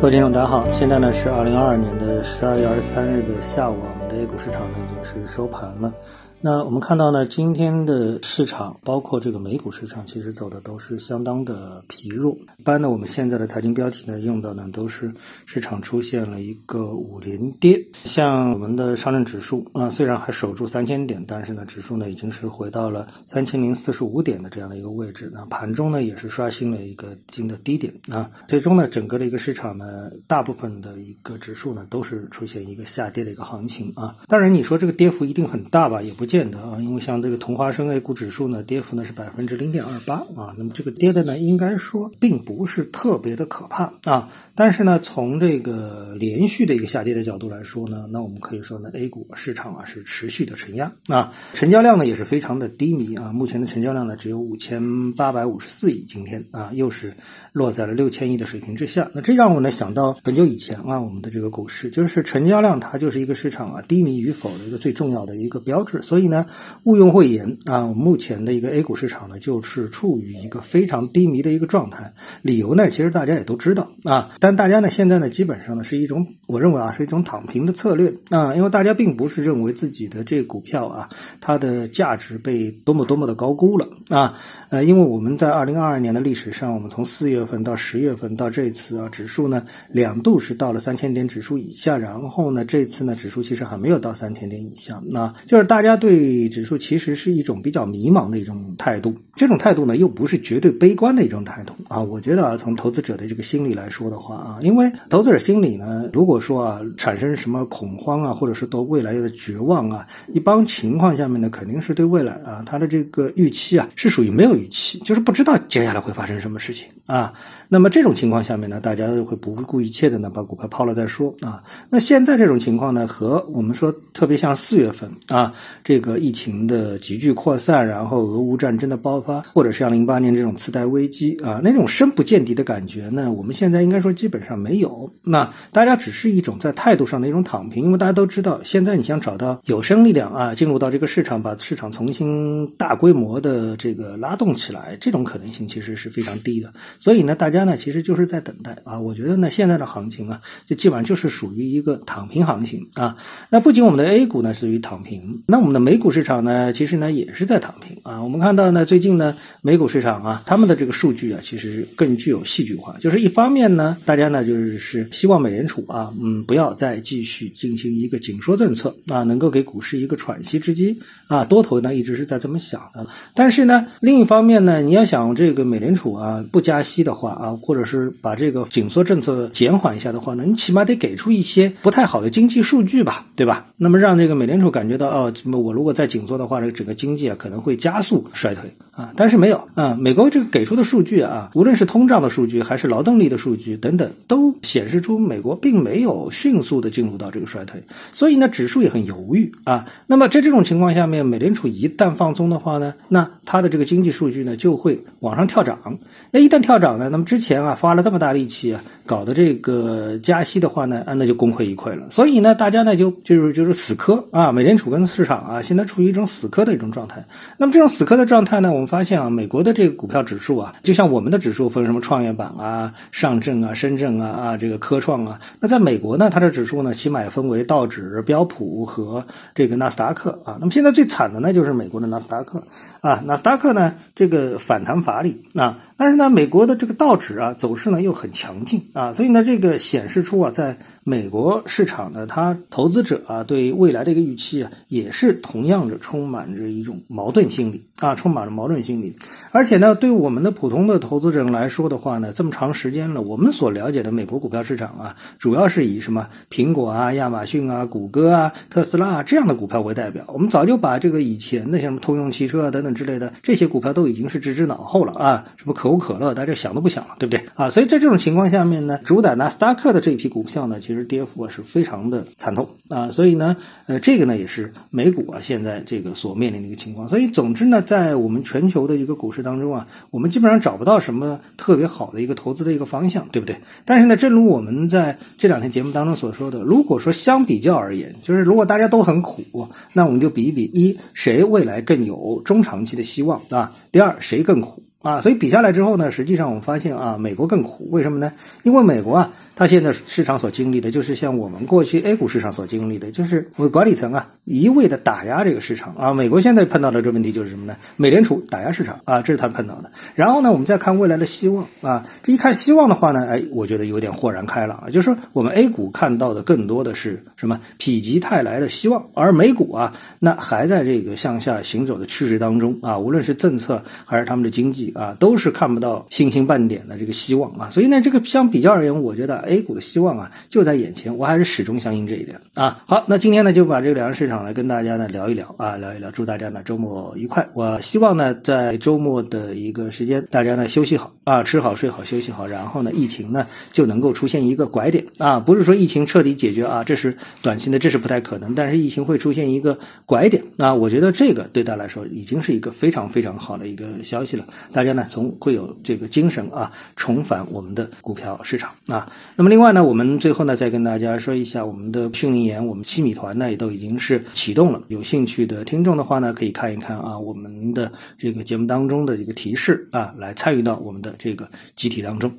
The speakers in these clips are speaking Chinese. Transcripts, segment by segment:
各位听众，大家好，现在呢是二零二二年的十二月二十三日的下午，我们的 A 股市场呢已经是收盘了。那我们看到呢，今天的市场，包括这个美股市场，其实走的都是相当的疲弱。一般呢，我们现在的财经标题呢，用的呢都是市场出现了一个五连跌。像我们的上证指数啊，虽然还守住三千点，但是呢，指数呢已经是回到了三千零四十五点的这样的一个位置。那盘中呢，也是刷新了一个新的低点啊。最终呢，整个的一个市场呢，大部分的一个指数呢，都是出现一个下跌的一个行情啊。当然，你说这个跌幅一定很大吧，也不。见得啊，因为像这个同花顺 A 股指数呢，跌幅呢是百分之零点二八啊，那么这个跌的呢，应该说并不是特别的可怕啊。但是呢，从这个连续的一个下跌的角度来说呢，那我们可以说呢，A 股市场啊是持续的承压啊，成交量呢也是非常的低迷啊，目前的成交量呢只有五千八百五十四亿，今天啊又是落在了六千亿的水平之下。那这让我呢想到很久以前啊，我们的这个股市就是成交量它就是一个市场啊低迷与否的一个最重要的一个标志。所以呢，毋庸讳言啊，我们目前的一个 A 股市场呢就是处于一个非常低迷的一个状态。理由呢，其实大家也都知道啊。但但大家呢，现在呢，基本上呢，是一种我认为啊，是一种躺平的策略。啊，因为大家并不是认为自己的这股票啊，它的价值被多么多么的高估了。啊，呃，因为我们在二零二二年的历史上，我们从四月份到十月份到这次啊，指数呢两度是到了三千点指数以下，然后呢，这次呢，指数其实还没有到三千点以下，那就是大家对指数其实是一种比较迷茫的一种态度，这种态度呢，又不是绝对悲观的一种态度。啊，我觉得啊，从投资者的这个心理来说的话。啊，因为投资者心理呢，如果说啊产生什么恐慌啊，或者是对未来的绝望啊，一般情况下面呢，肯定是对未来啊，他的这个预期啊是属于没有预期，就是不知道接下来会发生什么事情啊。那么这种情况下面呢，大家会不顾一切的呢把股票抛了再说啊。那现在这种情况呢，和我们说特别像四月份啊，这个疫情的急剧扩散，然后俄乌战争的爆发，或者是像零八年这种次贷危机啊，那种深不见底的感觉呢，我们现在应该说基本上没有。那大家只是一种在态度上的一种躺平，因为大家都知道，现在你想找到有生力量啊，进入到这个市场，把市场重新大规模的这个拉动起来，这种可能性其实是非常低的。所以呢，大家。家呢，其实就是在等待啊。我觉得呢，现在的行情啊，就基本上就是属于一个躺平行情啊。那不仅我们的 A 股呢属于躺平，那我们的美股市场呢，其实呢也是在躺平啊。我们看到呢，最近呢，美股市场啊，他们的这个数据啊，其实更具有戏剧化。就是一方面呢，大家呢就是是希望美联储啊，嗯，不要再继续进行一个紧缩政策啊，能够给股市一个喘息之机啊。多头呢一直是在这么想的。但是呢，另一方面呢，你要想这个美联储啊不加息的话啊。或者是把这个紧缩政策减缓一下的话呢，你起码得给出一些不太好的经济数据吧，对吧？那么让这个美联储感觉到，哦，怎么我如果再紧缩的话，这个整个经济啊可能会加速衰退啊。但是没有啊，美国这个给出的数据啊，无论是通胀的数据还是劳动力的数据等等，都显示出美国并没有迅速的进入到这个衰退，所以呢，指数也很犹豫啊。那么在这种情况下面，美联储一旦放松的话呢，那它的这个经济数据呢就会往上跳涨。那一旦跳涨呢，那么之之前啊花了这么大力气啊搞的这个加息的话呢，啊那就功亏一篑了。所以呢，大家呢就就是就是死磕啊，美联储跟市场啊现在处于一种死磕的一种状态。那么这种死磕的状态呢，我们发现啊，美国的这个股票指数啊，就像我们的指数分什么创业板啊、上证啊、深圳啊啊这个科创啊，那在美国呢，它的指数呢起码也分为道指、标普和这个纳斯达克啊。那么现在最惨的呢就是美国的纳斯达克啊，纳斯达克呢这个反弹乏力啊。但是呢，美国的这个道指啊走势呢又很强劲啊，所以呢，这个显示出啊，在美国市场呢，它投资者啊对未来的一个预期啊，也是同样的充满着一种矛盾心理啊，充满了矛盾心理。而且呢，对我们的普通的投资者来说的话呢，这么长时间了，我们所了解的美国股票市场啊，主要是以什么苹果啊、亚马逊啊、谷歌啊、特斯拉啊这样的股票为代表。我们早就把这个以前的像什么通用汽车啊等等之类的这些股票都已经是置之脑后了啊，什么可。可口可乐，大家想都不想了，对不对啊？所以在这种情况下面呢，主打纳斯达克的这一批股票呢，其实跌幅啊是非常的惨痛啊。所以呢，呃，这个呢也是美股啊现在这个所面临的一个情况。所以总之呢，在我们全球的一个股市当中啊，我们基本上找不到什么特别好的一个投资的一个方向，对不对？但是呢，正如我们在这两天节目当中所说的，如果说相比较而言，就是如果大家都很苦，那我们就比一比：一谁未来更有中长期的希望啊？第二谁更苦？啊。所以比下来之后呢，实际上我们发现啊，美国更苦，为什么呢？因为美国啊，它现在市场所经历的就是像我们过去 A 股市场所经历的，就是我管理层啊一味的打压这个市场啊。美国现在碰到的这问题就是什么呢？美联储打压市场啊，这是他碰到的。然后呢，我们再看未来的希望啊，这一看希望的话呢，哎，我觉得有点豁然开朗啊，就是说我们 A 股看到的更多的是什么？否极泰来的希望，而美股啊，那还在这个向下行走的趋势当中啊，无论是政策还是他们的经济啊，都是看不到星星半点的这个希望啊。所以呢，这个相比较而言，我觉得 A 股的希望啊就在眼前，我还是始终相信这一点啊。好，那今天呢就把这个两个市场来跟大家呢聊一聊啊，聊一聊，祝大家呢周末愉快。我希望呢在周末的一个时间，大家呢休息好啊，吃好睡好休息好，然后呢疫情呢就能够出现一个拐点啊，不是说疫情彻底解决啊，这是短期的，这是不太可能，但是疫情会出现一个拐点啊，我觉得这个对大家来说已经是一个非常非常好的一个消息了，大家呢从会有这个精神啊重返我们的股票市场啊。那么另外呢，我们最后呢再跟大家说一下我们的训练营，我们七米团呢也都已经是启动了，有兴趣的听众的话呢可以看一看啊我们的这个节目当中的一个提示啊，来参与到我们的这个集体当中。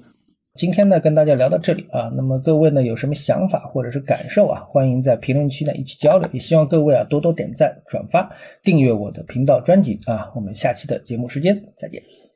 今天呢，跟大家聊到这里啊，那么各位呢有什么想法或者是感受啊，欢迎在评论区呢一起交流，也希望各位啊多多点赞、转发、订阅我的频道专辑啊，我们下期的节目时间再见。